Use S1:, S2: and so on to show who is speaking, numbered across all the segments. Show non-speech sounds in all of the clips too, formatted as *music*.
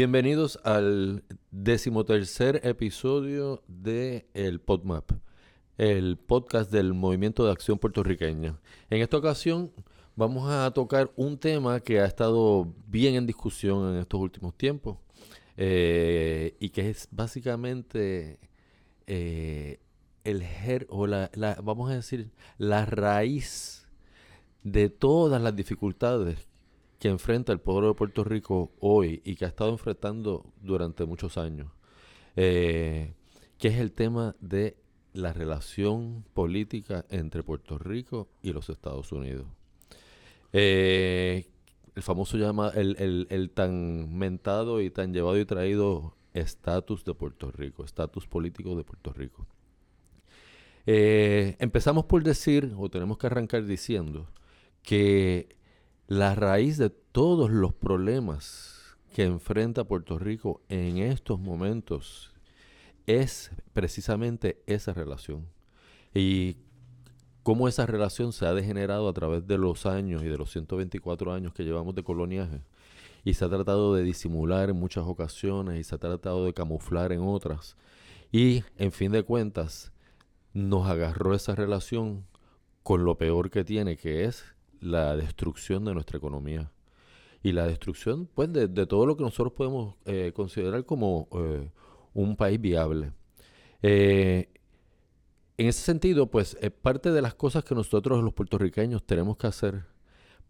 S1: Bienvenidos al decimotercer episodio de el PodMap, el podcast del Movimiento de Acción Puertorriqueña. En esta ocasión vamos a tocar un tema que ha estado bien en discusión en estos últimos tiempos eh, y que es básicamente eh, el ger o la, vamos a decir, la raíz de todas las dificultades que enfrenta el pueblo de Puerto Rico hoy y que ha estado enfrentando durante muchos años, eh, que es el tema de la relación política entre Puerto Rico y los Estados Unidos. Eh, el famoso llama, el, el, tan mentado y tan llevado y traído estatus de Puerto Rico, estatus político de Puerto Rico. Eh, empezamos por decir, o tenemos que arrancar diciendo, que la raíz de todos los problemas que enfrenta Puerto Rico en estos momentos es precisamente esa relación. Y cómo esa relación se ha degenerado a través de los años y de los 124 años que llevamos de coloniaje. Y se ha tratado de disimular en muchas ocasiones y se ha tratado de camuflar en otras. Y, en fin de cuentas, nos agarró esa relación con lo peor que tiene, que es la destrucción de nuestra economía. Y la destrucción, pues, de, todo lo que nosotros podemos eh, considerar como eh, un país viable. Eh, en ese sentido, pues, parte de las cosas que nosotros los puertorriqueños tenemos que hacer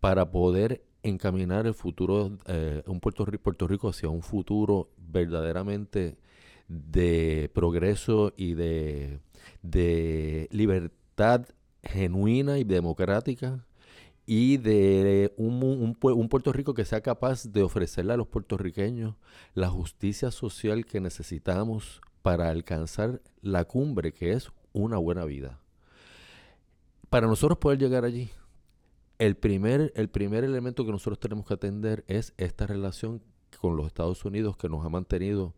S1: para poder encaminar el futuro, un Puerto Puerto Rico hacia un futuro verdaderamente de progreso y de, de libertad genuina y democrática y de un, un, Puerto Rico que sea capaz de ofrecerle a los puertorriqueños la justicia social que necesitamos para alcanzar la cumbre que es una buena vida. Para nosotros poder llegar allí, el primer, el primer elemento que nosotros tenemos que atender es esta relación con los Estados Unidos que nos ha mantenido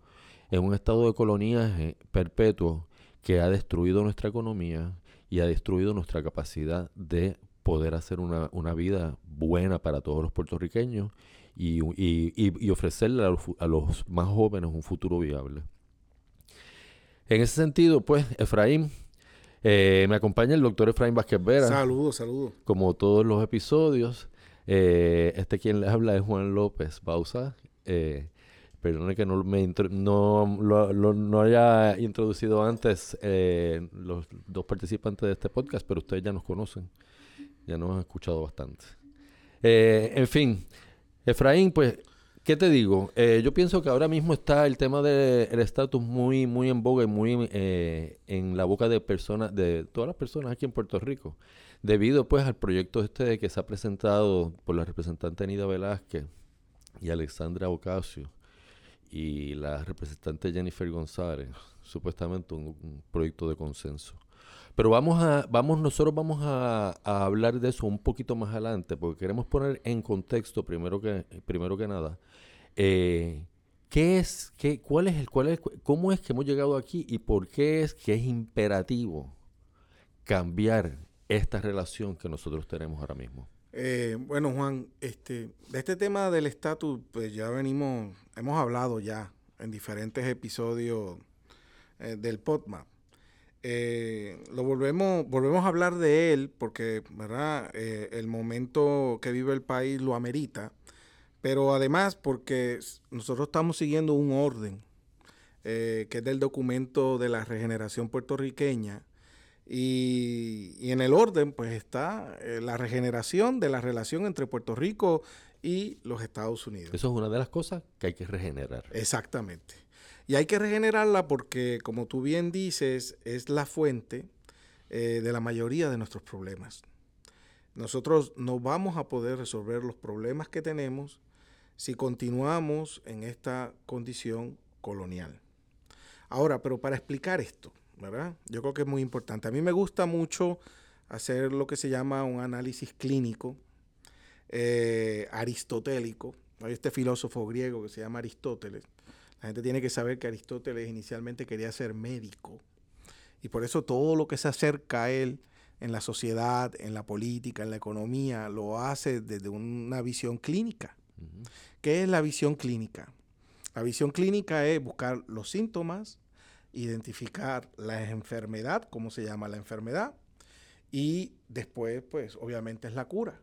S1: en un estado de coloniaje perpetuo que ha destruido nuestra economía y ha destruido nuestra capacidad de poder hacer una, una vida buena para todos los puertorriqueños y, y, ofrecerle a los, más jóvenes un futuro viable. En ese sentido, pues, Efraín, eh, me acompaña el doctor Efraín Vázquez Vera.
S2: Saludos, saludos.
S1: Como todos los episodios, eh, este quien les habla es Juan López Bausa. Eh, perdone que no me no, lo, no haya introducido antes eh, los dos participantes de este podcast, pero ustedes ya nos conocen. Ya nos han escuchado bastante. Eh, en fin, Efraín, pues, ¿qué te digo? Eh, yo pienso que ahora mismo está el tema del estatus muy, muy en boga y muy eh, en la boca de personas, de todas las personas aquí en Puerto Rico, debido pues al proyecto este que se ha presentado por la representante Anida Velázquez y Alexandra Ocasio y la representante Jennifer González, supuestamente un proyecto de consenso. Pero vamos a, vamos, nosotros vamos a, hablar de eso un poquito más adelante, porque queremos poner en contexto, primero que, primero que nada, eh, ¿qué es, qué, cuál es el, cuál es, cómo es que hemos llegado aquí y por qué es que es imperativo cambiar esta relación que nosotros tenemos ahora mismo?
S2: Eh, bueno, Juan, este, de este tema del estatus, pues ya venimos, hemos hablado ya en diferentes episodios eh, del PodMap. Eh, lo volvemos, volvemos a hablar de él porque, ¿verdad? Eh, el momento que vive el país lo amerita, pero además porque nosotros estamos siguiendo un orden eh, que es del documento de la regeneración puertorriqueña y, y en el orden pues está la regeneración de la relación entre Puerto Rico y los Estados Unidos.
S1: Eso es una de las cosas que hay que regenerar.
S2: Exactamente. Y hay que regenerarla porque, como tú bien dices, es la fuente eh, de la mayoría de nuestros problemas. Nosotros no vamos a poder resolver los problemas que tenemos si continuamos en esta condición colonial. Ahora, pero para explicar esto, ¿verdad? Yo creo que es muy importante. A mí me gusta mucho hacer lo que se llama un análisis clínico eh, aristotélico. Hay este filósofo griego que se llama Aristóteles, la gente tiene que saber que Aristóteles inicialmente quería ser médico. Y por eso todo lo que se acerca a él en la sociedad, en la política, en la economía, lo hace desde una visión clínica. ¿Qué es la visión clínica? La visión clínica es buscar los síntomas, identificar la enfermedad, cómo se llama la enfermedad, y después, pues, obviamente es la cura.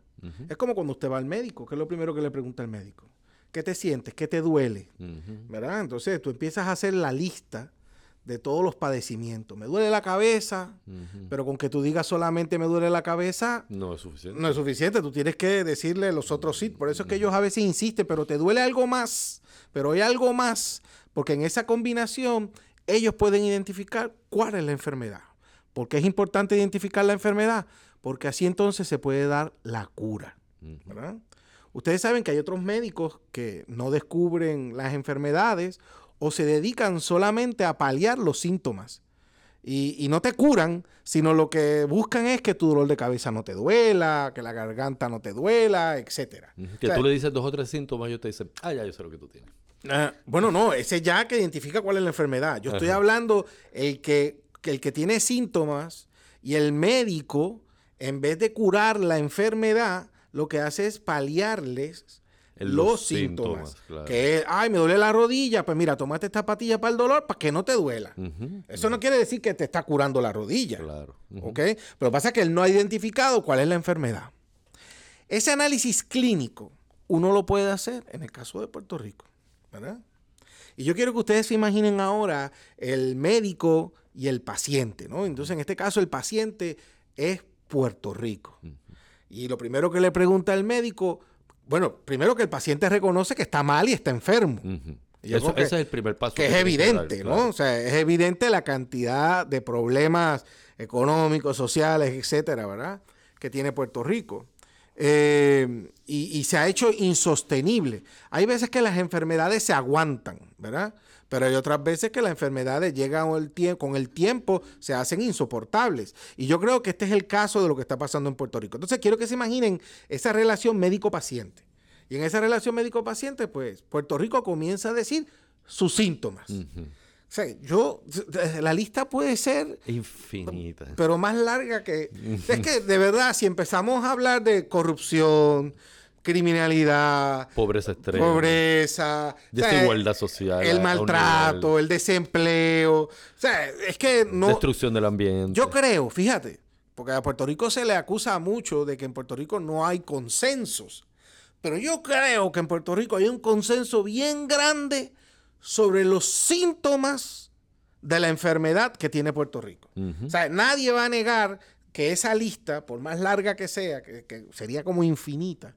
S2: Es como cuando usted va al médico, que es lo primero que le pregunta el médico. ¿Qué te sientes? ¿Qué te duele? ¿Verdad? Entonces tú empiezas a hacer la lista de todos los padecimientos. Me duele la cabeza, pero con que tú digas solamente me duele la cabeza,
S1: no es suficiente.
S2: No es suficiente, tú tienes que decirle los otros sí. Por eso es que ellos a veces insisten, pero te duele algo más, pero hay algo más, porque en esa combinación ellos pueden identificar cuál es la enfermedad. ¿Por qué es importante identificar la enfermedad? Porque así entonces se puede dar la cura. Ustedes saben que hay otros médicos que no descubren las enfermedades o se dedican solamente a paliar los síntomas. Y, no te curan, sino lo que buscan es que tu dolor de cabeza no te duela, que la garganta no te duela, etcétera.
S1: Que tú le dices dos o tres síntomas y ellos te dicen, ah, ya yo sé lo que tú tienes.
S2: Ah, bueno, no, ese ya que identifica cuál es la enfermedad. Yo estoy hablando el que, el que tiene síntomas y el médico, en vez de curar la enfermedad, lo que hace es paliarles los, síntomas. Que es, ay, me duele la rodilla, pues mira, tomate esta patilla para el dolor para que no te duela. Eso no quiere decir que te está curando la rodilla. Claro. ¿Ok? Pero pasa que él no ha identificado cuál es la enfermedad. Ese análisis clínico uno lo puede hacer en el caso de Puerto Rico. ¿verdad? Y yo quiero que ustedes se imaginen ahora el médico y el paciente, ¿no? Entonces, en este caso, el paciente es Puerto Rico. Y lo primero que le pregunta el médico, bueno, primero que el paciente reconoce que está mal y está enfermo.
S1: ese es el primer paso.
S2: Que, es evidente, ¿no? O sea, es evidente la cantidad de problemas económicos, sociales, etcétera, ¿verdad? Que tiene Puerto Rico. Eh, y, se ha hecho insostenible. Hay veces que las enfermedades se aguantan, ¿verdad? Pero hay otras veces que las enfermedades llegan con el tiempo, se hacen insoportables. Y yo creo que este es el caso de lo que está pasando en Puerto Rico. Entonces quiero que se imaginen esa relación médico-paciente. Y en esa relación médico-paciente, pues Puerto Rico comienza a decir sus síntomas. O sea, yo, la lista puede ser
S1: infinita,
S2: pero más larga que... es que de verdad, si empezamos a hablar de corrupción, criminalidad,
S1: pobreza extrema,
S2: pobreza,
S1: desigualdad social,
S2: el maltrato, el desempleo, o sea, es que no...
S1: Destrucción del ambiente.
S2: Yo creo, fíjate, porque a Puerto Rico se le acusa mucho de que en Puerto Rico no hay consensos, pero yo creo que en Puerto Rico hay un consenso bien grande sobre los síntomas de la enfermedad que tiene Puerto Rico. O sea, nadie va a negar que esa lista, por más larga que sea, que, sería como infinita,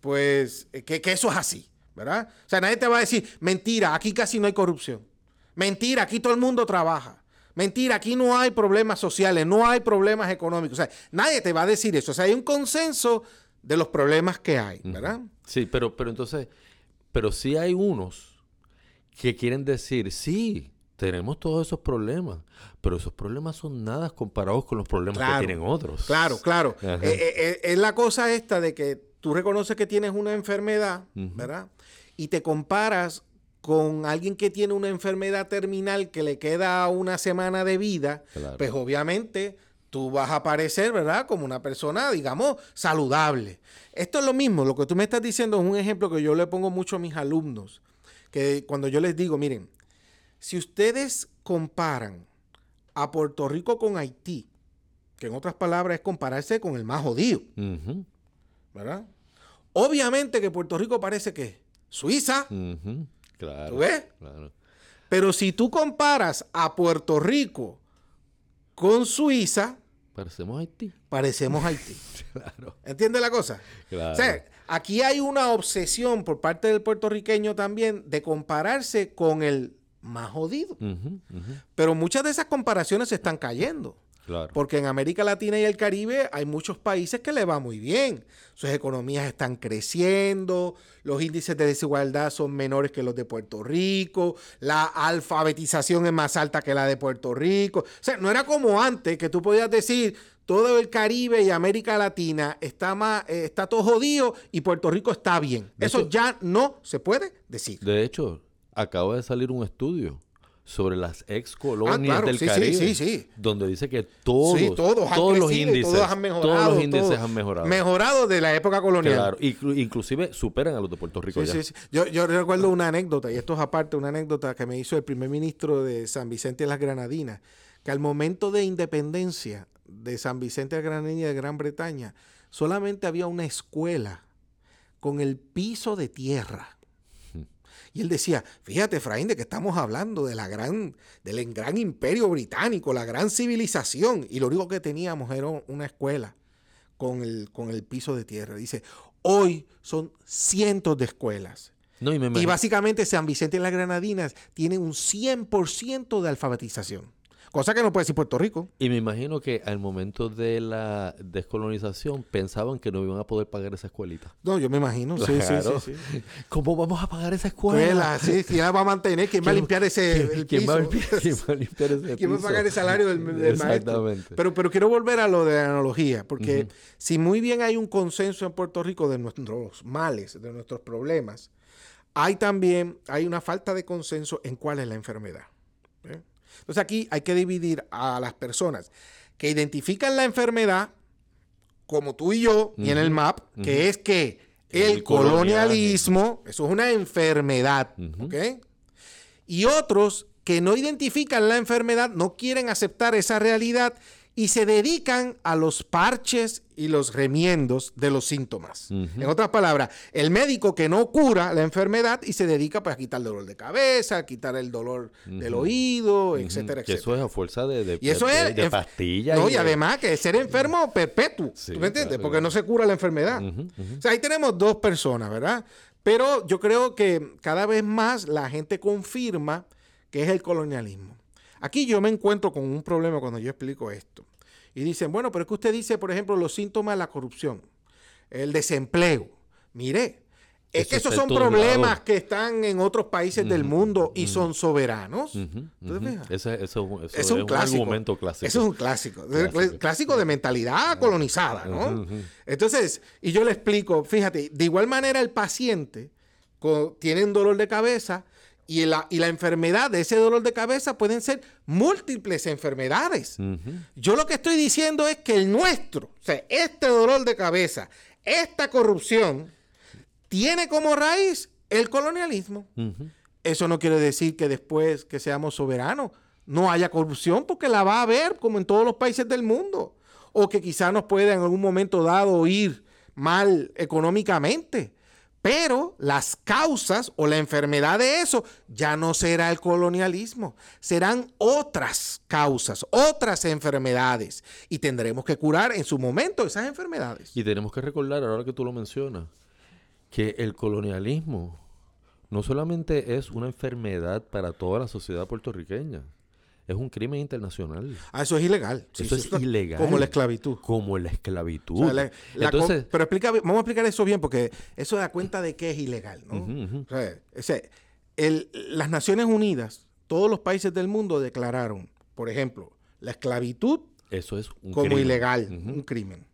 S2: pues eh, que, eso es así, ¿verdad? O sea, nadie te va a decir, mentira, aquí casi no hay corrupción. Mentira, aquí todo el mundo trabaja. Mentira, aquí no hay problemas sociales, no hay problemas económicos. O sea, nadie te va a decir eso. O sea, hay un consenso de los problemas que hay, ¿verdad?
S1: Sí, pero, pero entonces, pero sí hay unos que quieren decir, sí, tenemos todos esos problemas, pero esos problemas son nada comparados con los problemas que tienen otros.
S2: Claro, claro. Eh, eh, es la cosa esta de que tú reconoces que tienes una enfermedad, ¿verdad? Y te comparas con alguien que tiene una enfermedad terminal que le queda una semana de vida, pues obviamente tú vas a aparecer, ¿verdad? Como una persona, digamos, saludable. Esto es lo mismo, lo que tú me estás diciendo es un ejemplo que yo le pongo mucho a mis alumnos que cuando yo les digo, miren, si ustedes comparan a Puerto Rico con Haití, que en otras palabras es compararse con el más jodido, ¿verdad? Obviamente que Puerto Rico parece que Suiza,
S1: claro,
S2: ¿tú ves? Pero si tú comparas a Puerto Rico con Suiza,
S1: parecemos Haití.
S2: Parecemos Haití. *laughs* claro. ¿Entiendes la cosa?
S1: Claro.
S2: Aquí hay una obsesión por parte del puertorriqueño también de compararse con el más jodido. Pero muchas de esas comparaciones se están cayendo. Porque en América Latina y el Caribe hay muchos países que le va muy bien. Sus economías están creciendo, los índices de desigualdad son menores que los de Puerto Rico, la alfabetización es más alta que la de Puerto Rico. O sea, no era como antes que tú podías decir, todo el Caribe y América Latina está, más, eh, está todo jodido y Puerto Rico está bien. Eso ya no se puede decir.
S1: De hecho, acaba de salir un estudio sobre las ex colonias
S2: Ah, claro,
S1: del
S2: sí,
S1: Caribe.
S2: sí, sí.
S1: Donde dice que todos,
S2: todos,
S1: todos los
S2: crecido
S1: índices,
S2: todos han mejorado.
S1: todos los índices
S2: todos.
S1: han mejorado.
S2: Mejorado de la época colonial.
S1: Claro, inclu- inclusive superan a los de Puerto Rico
S2: Sí,
S1: ya.
S2: sí, sí. Yo, yo recuerdo una anécdota, y esto es aparte, una anécdota que me hizo el primer ministro de San Vicente de las Granadinas, que al momento de independencia de San Vicente de las Granadinas de Gran Bretaña, solamente había una escuela con el piso de tierra. Y él decía, fíjate, Efraín, de que estamos hablando de la gran, del gran imperio británico, la gran civilización, y lo único que teníamos era una escuela con el, con el piso de tierra. Dice, hoy son cientos de escuelas.
S1: No, y me
S2: Y básicamente San Vicente y las Granadinas tiene un 100% de alfabetización. Cosa que no puede decir Puerto Rico.
S1: Y me imagino que al momento de la descolonización pensaban que no iban a poder pagar esa escuelita.
S2: No, yo me imagino. Sí,
S1: Claro.
S2: sí, sí. *laughs* sí.
S1: ¿Cómo vamos a pagar esa escuela?
S2: Escuela, sí, ¿quién la va a mantener? ¿Quién va a
S1: ¿Quién-
S2: limpiar ese
S1: ¿Quién,
S2: el
S1: quién va a
S2: piso?
S1: limpiar, quién va a limpiar ese
S2: ¿Quién va a
S1: piso?
S2: pagar el salario del, del maestro?
S1: Exactamente.
S2: Pero, pero quiero volver a lo de la analogía, porque si muy bien hay un consenso en Puerto Rico de nuestros males, de nuestros problemas, hay también hay una falta de consenso en cuál es la enfermedad. ¿eh? Entonces aquí hay que dividir a las personas que identifican la enfermedad, como tú y yo, y en el. MAP, que es que el,
S1: El
S2: colonialismo, eso es una enfermedad,
S1: Ujú.
S2: ¿ok? Y otros que no identifican la enfermedad, no quieren aceptar esa realidad y se dedican a los parches y los remiendos de los síntomas. En otras palabras, el médico que no cura la enfermedad y se dedica pues, a quitar el dolor de cabeza, a quitar el dolor del oído,
S1: Ujú.
S2: etcétera, etcétera.
S1: eso es a fuerza de, de,
S2: Y eso
S1: de-
S2: es
S1: de pastillas.
S2: No, y
S1: de-
S2: además que es ser enfermo perpetuo.
S1: Sí,
S2: ¿Tú me entiendes?
S1: claro.
S2: Porque no se cura la enfermedad. O sea, ahí tenemos dos personas, ¿verdad? Pero yo creo que cada vez más la gente confirma que es el colonialismo. Aquí yo me encuentro con un problema cuando yo explico esto. Y dicen, bueno, pero es que usted dice, por ejemplo, los síntomas de la corrupción, el desempleo. Mire, es
S1: Eso
S2: que esos son problemas
S1: lados.
S2: que están en otros países del mundo y son soberanos.
S1: Ujú,
S2: ¿Tú te
S1: ujú.
S2: fijas?
S1: Ese, eso, eso
S2: es un clásico.
S1: argumento clásico.
S2: Eso es un clásico.
S1: Clásico.
S2: Clásico, de mentalidad colonizada, ¿no? Entonces, y yo le explico, fíjate, de igual manera el paciente tiene un dolor de cabeza y la, y la enfermedad de ese dolor de cabeza pueden ser múltiples enfermedades. Yo lo que estoy diciendo es que el nuestro, o sea, este dolor de cabeza, esta corrupción, tiene como raíz el colonialismo. Eso no quiere decir que después que seamos soberanos no haya corrupción, porque la va a haber como en todos los países del mundo. O que quizás nos pueda en algún momento dado ir mal económicamente. Pero las causas o la enfermedad de eso ya no será el colonialismo, serán otras causas, otras enfermedades. Y tendremos que curar en su momento esas enfermedades.
S1: Y tenemos que recordar, ahora que tú lo mencionas, que el colonialismo no solamente es una enfermedad para toda la sociedad puertorriqueña, es un crimen internacional,
S2: Ah, eso es ilegal. Sí,
S1: Eso
S2: sí,
S1: es ilegal.
S2: Como la esclavitud.
S1: como la esclavitud.
S2: O sea, la- la co-
S1: Entonces,
S2: pero explica, vamos a explicar eso bien, porque eso da cuenta de que es ilegal, ¿no? O sea, el- las Naciones Unidas, todos los países del mundo declararon, por ejemplo, la esclavitud
S1: eso es un
S2: como
S1: crimen.
S2: ilegal, un crimen.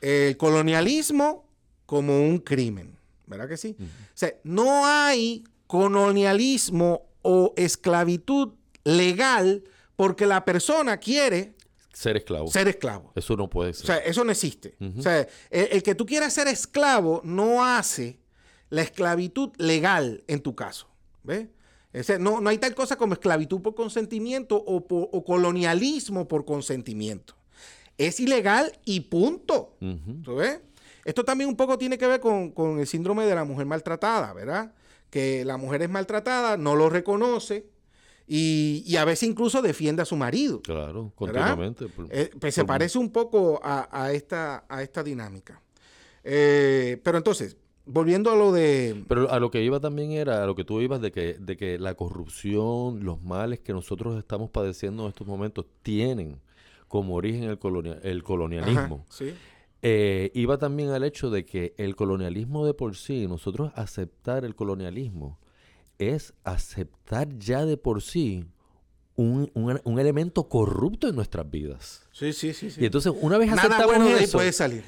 S2: El colonialismo como un crimen, ¿verdad que sí?
S1: Ujú.
S2: O sea, no hay colonialismo o esclavitud legal porque la persona quiere
S1: Ser esclavo.
S2: ser esclavo.
S1: Eso no puede ser.
S2: O sea, eso no existe. O sea, el, el que tú quieras ser esclavo no hace la esclavitud legal en tu caso. ¿Ves? No, no hay tal cosa como esclavitud por consentimiento o, por- o colonialismo por consentimiento. Es ilegal y punto. ¿Tú ves? Esto también un poco tiene que ver con, con el síndrome de la mujer maltratada, ¿verdad? Que la mujer es maltratada, no lo reconoce y, y a veces incluso defiende a su marido.
S1: Claro, continuamente. por-
S2: Eh, pues se
S1: por-
S2: parece un poco a, a esta, a esta dinámica. Eh, pero entonces, volviendo a lo de...
S1: Pero a lo que iba también era, a lo que tú ibas de que, de que la corrupción, los males que nosotros estamos padeciendo en estos momentos tienen como origen el, colonia- el colonialismo.
S2: Ajá, sí.
S1: Eh, iba también al hecho de que el colonialismo de por sí, nosotros aceptar el colonialismo, es aceptar ya de por sí un, un- un elemento corrupto en nuestras vidas.
S2: Sí, sí, sí. sí.
S1: Y entonces, una vez
S2: bueno de ahí
S1: eso,
S2: puede salir.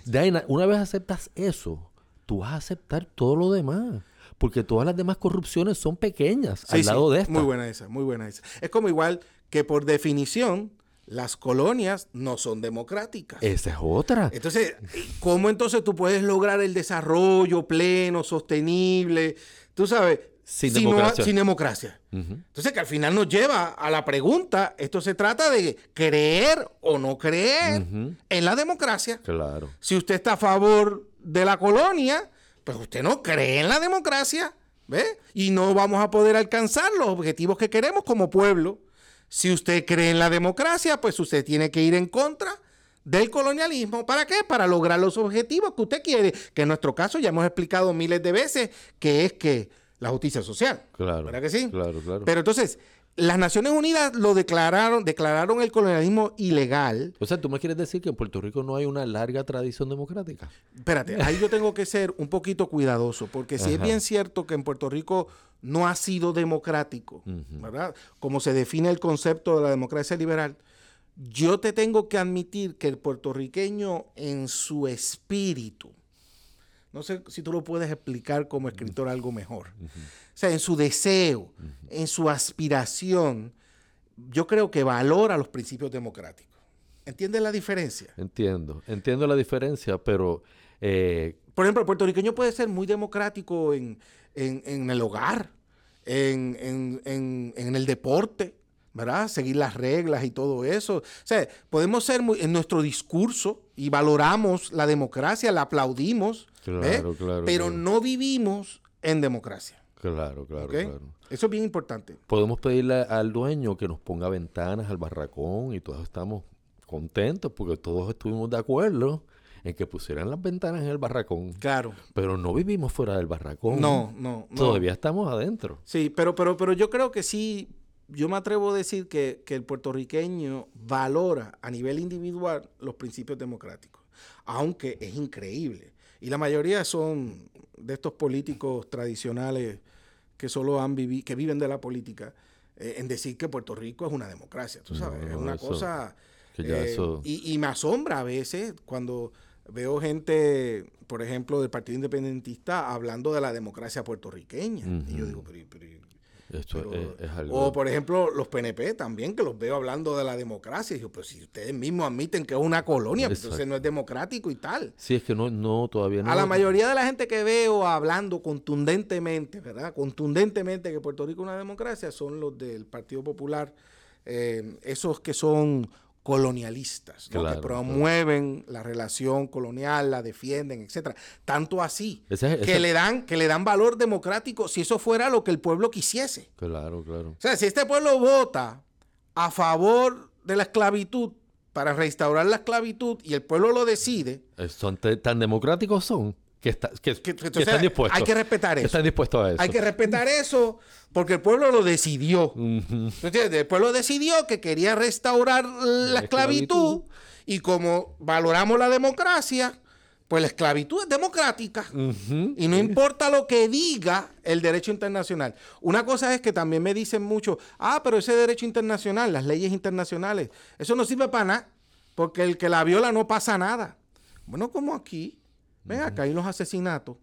S1: una vez aceptas eso, tú vas a aceptar todo lo demás. porque todas las demás corrupciones son pequeñas al lado de esta.
S2: Muy buena esa, muy buena esa. Es como igual que por definición las colonias no son democráticas.
S1: Esa es otra.
S2: Entonces, ¿cómo entonces tú puedes lograr el desarrollo pleno, sostenible? Tú sabes, sin democracia. sin democracia. Entonces, que al final nos lleva a la pregunta, esto se trata de creer o no creer en la democracia.
S1: Claro.
S2: Si usted está a favor de la colonia, pues usted no cree en la democracia, ¿ve? Y no vamos a poder alcanzar los objetivos que queremos como pueblo. Si usted cree en la democracia, pues usted tiene que ir en contra del colonialismo. ¿Para qué? Para lograr los objetivos que usted quiere, que en nuestro caso ya hemos explicado miles de veces, que es que la justicia social.
S1: Claro.
S2: ¿Verdad que sí?
S1: Claro, claro.
S2: Pero entonces, las Naciones Unidas lo declararon, declararon el colonialismo ilegal.
S1: O sea, ¿tú me quieres decir que en Puerto Rico no hay una larga tradición democrática?
S2: Espérate, ahí yo tengo que ser un poquito cuidadoso, porque si es bien cierto que en Puerto Rico no ha sido democrático, ¿verdad? Como se define el concepto de la democracia liberal, yo te tengo que admitir que el puertorriqueño en su espíritu, no sé si tú lo puedes explicar como escritor algo mejor, o sea, en su deseo, en su aspiración, yo creo que valora los principios democráticos. ¿Entiendes la diferencia?
S1: Entiendo, entiendo la diferencia, pero... Eh,
S2: Por ejemplo, el puertorriqueño puede ser muy democrático en, en, el hogar, en, en, el deporte, ¿verdad? Seguir las reglas y todo eso. O sea, podemos ser muy, en nuestro discurso y valoramos la democracia, la aplaudimos, ¿eh? pero no vivimos en democracia.
S1: Claro, claro, claro.
S2: Eso es bien importante.
S1: Podemos pedirle al dueño que nos ponga ventanas al barracón y todos estamos contentos porque todos estuvimos de acuerdo en que pusieran las ventanas en el barracón.
S2: Claro.
S1: Pero no vivimos fuera del barracón.
S2: No, no,
S1: Todavía estamos adentro.
S2: Sí, pero, pero, pero yo creo que sí, yo me atrevo a decir que, que el puertorriqueño valora a nivel individual los principios democráticos, aunque es increíble. Y la mayoría son de estos políticos tradicionales que solo han vivido, que viven de la política, eh, en decir que Puerto Rico es una democracia, tú sabes, es una cosa... Eh, y, y, me asombra a veces cuando veo gente, por ejemplo, del Partido Independentista hablando de la democracia puertorriqueña. Y yo digo, pero, O, por ejemplo, los PNP también, que los veo hablando de la democracia. Y yo, pero si ustedes mismos admiten que es una colonia, pues entonces no es democrático y tal.
S1: Sí, es que no, no todavía no.
S2: A la mayoría de la gente que veo hablando contundentemente, ¿verdad? Contundentemente que Puerto Rico es una democracia son los del Partido Popular, eh, esos que son colonialistas, que promueven la relación colonial, la defienden, etcétera. Tanto así que le dan que le dan valor democrático si eso fuera lo que el pueblo quisiese.
S1: Claro, claro.
S2: O sea, si este pueblo vota a favor de la esclavitud para restaurar la esclavitud y el pueblo lo decide,
S1: son tan democráticos son que, está, que, están dispuestos.
S2: Hay que respetar eso.
S1: Están dispuestos a eso.
S2: Hay que respetar eso porque el pueblo lo decidió. El pueblo decidió que quería restaurar la, esclavitud, y como valoramos la democracia, pues la esclavitud es democrática y no importa lo que diga el derecho internacional. Una cosa es que también me dicen mucho, ah, pero ese derecho internacional, las leyes internacionales, eso no sirve para nada, porque el que la viola no pasa nada. Bueno, como aquí, Ven acá, hay los asesinatos.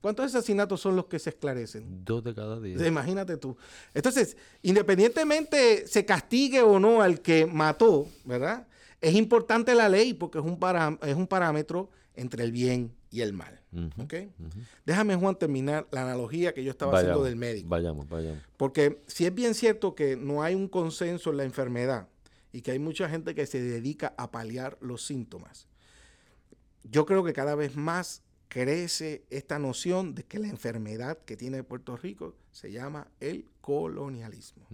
S2: ¿Cuántos asesinatos son los que se esclarecen?
S1: Dos de cada día.
S2: Imagínate tú. Entonces, independientemente se castigue o no al que mató, ¿verdad? Es importante la ley porque es un, es un parámetro entre el bien y el mal. Déjame, Juan, terminar la analogía que yo estaba haciendo del médico.
S1: Vayamos, vayamos.
S2: Porque si es bien cierto que no hay un consenso en la enfermedad y que hay mucha gente que se dedica a paliar los síntomas, yo creo que cada vez más crece esta noción de que la enfermedad que tiene Puerto Rico se llama el colonialismo.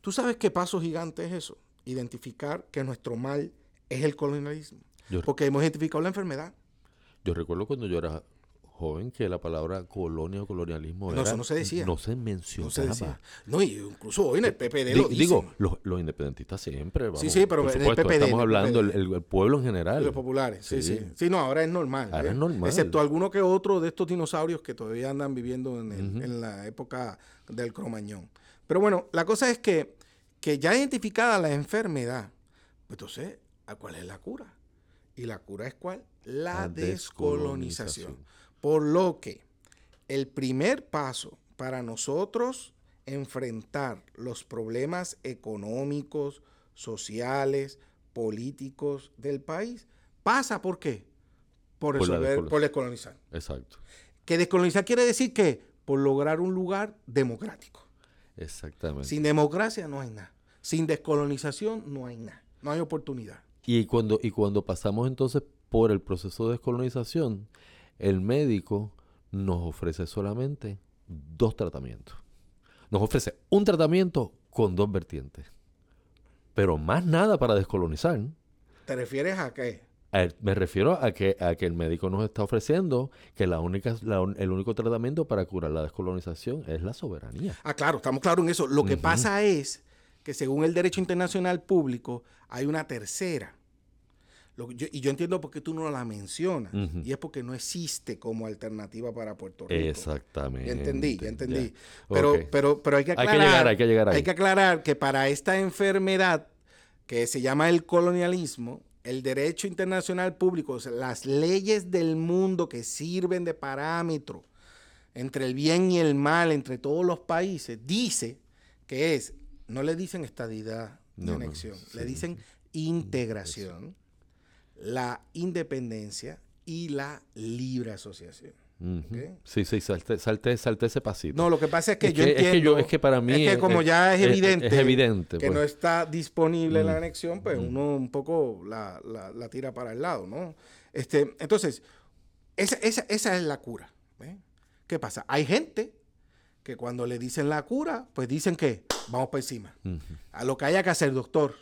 S2: ¿Tú sabes qué paso gigante es eso? Identificar que nuestro mal es el colonialismo. porque hemos identificado la enfermedad.
S1: Yo recuerdo cuando yo era joven que la palabra colonia o colonialismo no,
S2: eso no se decía.
S1: No se mencionaba.
S2: No, y incluso hoy en el PPD lo dicen.
S1: Digo, los, independentistas siempre.
S2: sí, sí, pero en el PPD.
S1: Estamos hablando del pueblo en general.
S2: Los populares, sí, sí. Sí, no, ahora es normal.
S1: Ahora es ¿eh? normal.
S2: Excepto alguno que otro de estos dinosaurios que todavía andan viviendo en, en la época del cromañón. Pero bueno, la cosa es que, que ya identificada la enfermedad, pues entonces, ¿cuál es la cura? Y la cura es cuál? La, descolonización. Por lo que el primer paso para nosotros enfrentar los problemas económicos, sociales, políticos del país pasa por qué? Por resolver, por descolonizar.
S1: Exacto.
S2: Que descolonizar quiere decir que por lograr un lugar democrático.
S1: Exactamente.
S2: Sin democracia no hay nada. Sin descolonización no hay nada. No hay oportunidad.
S1: Y cuando, y cuando pasamos entonces por el proceso de descolonización, el médico nos ofrece solamente dos tratamientos. Nos ofrece un tratamiento con dos vertientes. Pero más nada para descolonizar.
S2: ¿Te refieres a qué?
S1: A- Me refiero a que, a que el médico nos está ofreciendo que la única, la el único tratamiento para curar la descolonización es la soberanía.
S2: Ah, claro, estamos claros en eso. Lo que pasa es que según el derecho internacional público hay una tercera. Lo que yo- y yo entiendo por qué tú no la mencionas. Y es porque no existe como alternativa para Puerto Rico.
S1: Exactamente.
S2: Ya entendí, ya entendí.
S1: ya.
S2: Pero, pero, pero hay que
S1: Hay que
S2: aclarar.
S1: llegar, hay que llegar ahí.
S2: hay que aclarar que para esta enfermedad que se llama el colonialismo, el derecho internacional público, o sea, las leyes del mundo que sirven de parámetro entre el bien y el mal entre todos los países, dice que es, no le dicen estadidad
S1: No, no,
S2: anexión, le dicen integración, la independencia y la libre asociación.
S1: Sí, sí, salte, salte, salte ese pasito.
S2: No, lo que pasa es que
S1: Es
S2: yo
S1: que- es que
S2: entiendo.
S1: yo- es que para mí
S2: Es que
S1: es-
S2: como ya es evidente.
S1: es evidente,
S2: Que
S1: pues.
S2: no está disponible la
S1: Mm.
S2: anexión, pues
S1: Mm.
S2: uno un poco la, la- la tira para el lado, ¿no? Este, entonces, esa, esa- esa es la cura. ¿eh? ¿Qué pasa? Hay gente que cuando le dicen la cura, pues dicen que vamos por encima. A lo que haya que hacer, doctor.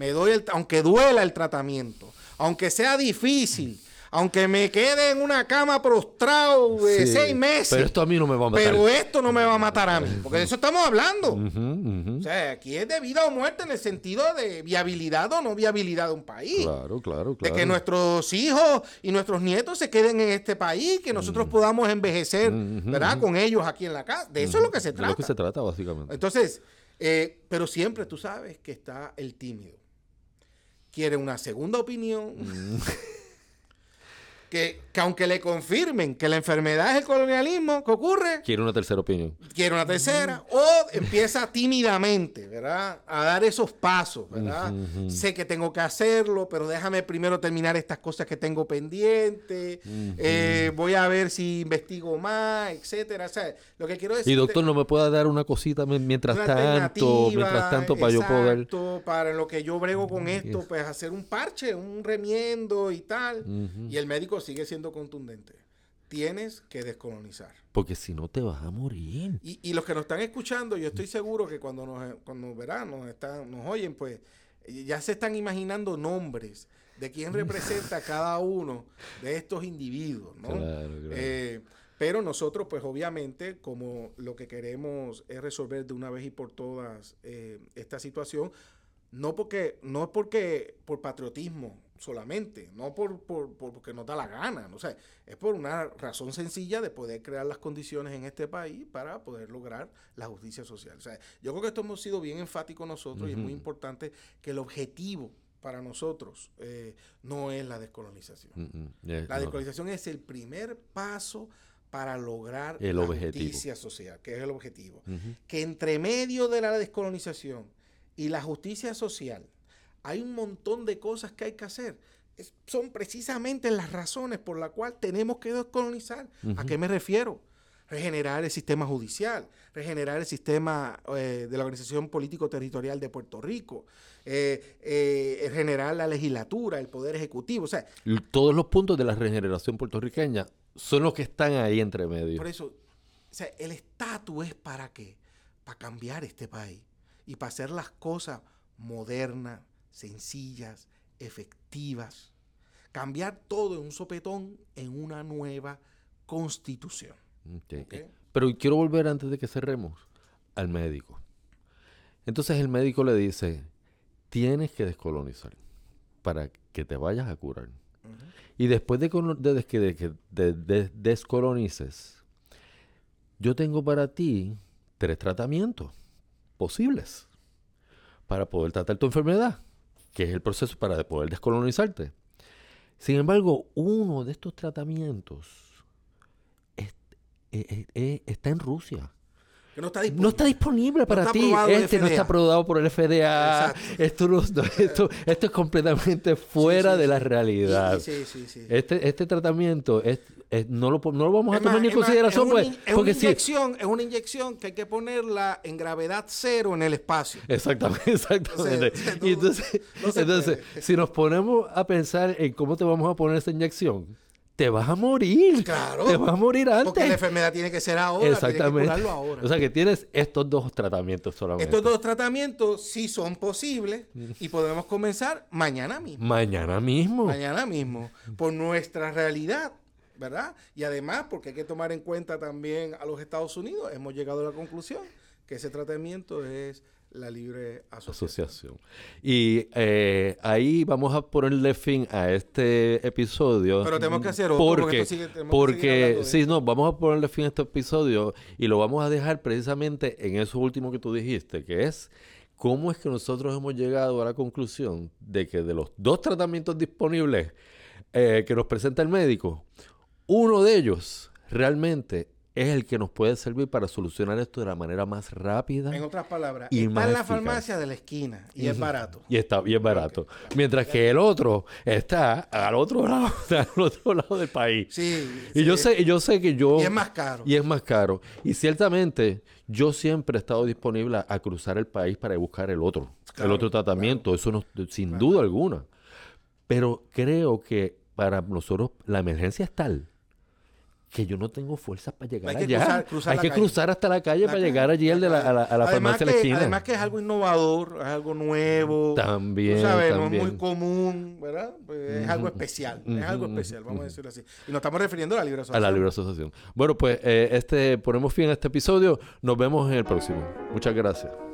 S2: Me doy el, aunque duela el tratamiento, aunque sea difícil, aunque me quede en una cama prostrado de
S1: Sí,
S2: seis meses.
S1: Pero esto a mí no me va a matar.
S2: Pero esto no me va a matar a mí, porque de eso estamos hablando. O sea, aquí es de vida o muerte en el sentido de viabilidad o no viabilidad de un país.
S1: Claro, claro,
S2: De
S1: claro.
S2: que nuestros hijos y nuestros nietos se queden en este país, que nosotros podamos envejecer,
S1: Ujú,
S2: ¿verdad? Con ellos aquí en la casa. De eso es lo que se
S1: De
S2: trata.
S1: lo que se trata, básicamente.
S2: Entonces, eh, pero siempre tú sabes que está el tímido. Quiere una segunda opinión.
S1: Mm. *laughs*
S2: que, que aunque le confirmen que la enfermedad es el colonialismo, ¿qué ocurre?
S1: Quiero una tercera opinión.
S2: quiere una tercera, o empieza tímidamente, ¿verdad? A dar esos pasos, ¿verdad? Sé que tengo que hacerlo, pero déjame primero terminar estas cosas que tengo pendientes, eh, voy a ver si investigo más, etcétera. O sea, lo que quiero decir...
S1: Y doctor, ¿no me puede dar una cosita mi- mientras tanto, mientras tanto para yo poder...
S2: Para lo que yo brego con esto, pues hacer un parche, un remiendo y tal. Y el médico sigue siendo contundente. Tienes que descolonizar.
S1: Porque si no te vas a morir.
S2: Y, y los que nos están escuchando, yo estoy seguro que cuando nos, cuando verán, nos, están, nos oyen, pues ya se están imaginando nombres de quién representa *laughs* cada uno de estos individuos, ¿no?
S1: Claro, claro.
S2: Eh, pero nosotros, pues obviamente, como lo que queremos es resolver de una vez y por todas eh, esta situación, no porque, no es porque por patriotismo solamente, no por, por- por- porque nos da la gana, no sé, es por una razón sencilla de poder crear las condiciones en este país para poder lograr la justicia social. O sea, yo creo que esto hemos sido bien enfáticos nosotros y es muy importante que el objetivo para nosotros eh, no es la descolonización. La
S1: no.
S2: descolonización es el primer paso para lograr
S1: El
S2: la
S1: objetivo.
S2: justicia social, que es el objetivo. Que entre medio de la descolonización y la justicia social hay un montón de cosas que hay que hacer. Es- son precisamente las razones por las cuales tenemos que descolonizar. ¿A qué me refiero? Regenerar el sistema judicial, regenerar el sistema eh, de la Organización Político-Territorial de Puerto Rico, eh, eh, regenerar la legislatura, el Poder Ejecutivo. O sea,
S1: Todos los puntos de la regeneración puertorriqueña son los que están ahí entre medio.
S2: Por eso, o sea, el estatus es para qué? Para cambiar este país y para hacer las cosas modernas, sencillas, efectivas. Cambiar todo en un sopetón en una nueva constitución.
S1: Pero quiero volver antes de que cerremos al médico. Entonces el médico le dice, tienes que descolonizar para que te vayas a curar. Y después de, que de que de- de- descolonices, yo tengo para ti tres tratamientos posibles para poder tratar tu enfermedad, que es el proceso para poder descolonizarte. Sin embargo, uno de estos tratamientos es está en Rusia.
S2: Que no está disponible.
S1: No está disponible para ti. Este no está aprobado por el FDA. Esto, no- no- esto, esto es completamente fuera
S2: Sí, sí,
S1: de la realidad.
S2: Y- Sí, sí, sí.
S1: Este, este tratamiento es, es- no, lo, no lo vamos a
S2: Es
S1: tomar ni en
S2: es
S1: consideración,
S2: es una
S1: pues,
S2: es
S1: porque
S2: una
S1: sí.
S2: inyección, es una inyección que hay que ponerla en gravedad cero en el espacio.
S1: Exactamente, *laughs* exactamente.
S2: O sea,
S1: y entonces,
S2: no
S1: entonces si nos ponemos a pensar en cómo te vamos a poner esa inyección, te vas a morir.
S2: Claro.
S1: Te vas a morir antes.
S2: Porque la enfermedad tiene que ser ahora,
S1: Exactamente.
S2: que ahora.
S1: O sea que tienes estos dos tratamientos solamente.
S2: Estos dos tratamientos sí son posibles y podemos comenzar mañana mismo.
S1: Mañana mismo.
S2: Mañana mismo. Por nuestra realidad, ¿verdad? Y además, porque hay que tomar en cuenta también a los Estados Unidos, hemos llegado a la conclusión que ese tratamiento es la libre asociación.
S1: asociación. Y eh, ahí vamos a ponerle fin a este episodio.
S2: Pero tenemos que hacer otro, porque
S1: Porque,
S2: sigue- que
S1: sí, no, vamos a ponerle fin a este episodio y lo vamos a dejar precisamente en eso último que tú dijiste, que es cómo es que nosotros hemos llegado a la conclusión de que de los dos tratamientos disponibles eh, que nos presenta el médico, uno de ellos realmente es el que nos puede servir para solucionar esto de la manera más rápida.
S2: En otras palabras,
S1: Y
S2: está
S1: más
S2: en la
S1: eficaz.
S2: farmacia de la esquina y es barato.
S1: Y está bien barato. Mientras que el otro está al otro lado, *laughs* al otro lado del país.
S2: Sí.
S1: Y
S2: sí.
S1: yo sé, yo sé que yo.
S2: Y es más caro.
S1: Y es más caro. Y ciertamente, yo siempre he estado disponible a, a cruzar el país para buscar el otro. el otro tratamiento. Eso no, sin duda alguna. Pero creo que para nosotros la emergencia es tal que yo no tengo fuerzas para llegar
S2: Hay que
S1: allá.
S2: cruzar- cruzar
S1: Hay que cruzar hasta la calle
S2: La
S1: para
S2: calle,
S1: llegar allí al de la, a la, a farmacia de la
S2: que,
S1: esquina.
S2: Además que es algo innovador, es algo nuevo.
S1: También,
S2: Tú sabes, no es muy común, ¿verdad? Pues es algo especial, es algo especial, vamos a decirlo así. Y nos estamos refiriendo a la libre
S1: A
S2: asociación.
S1: la libre asociación. Bueno, pues eh, este ponemos fin a este episodio. Nos vemos en el próximo. Muchas gracias.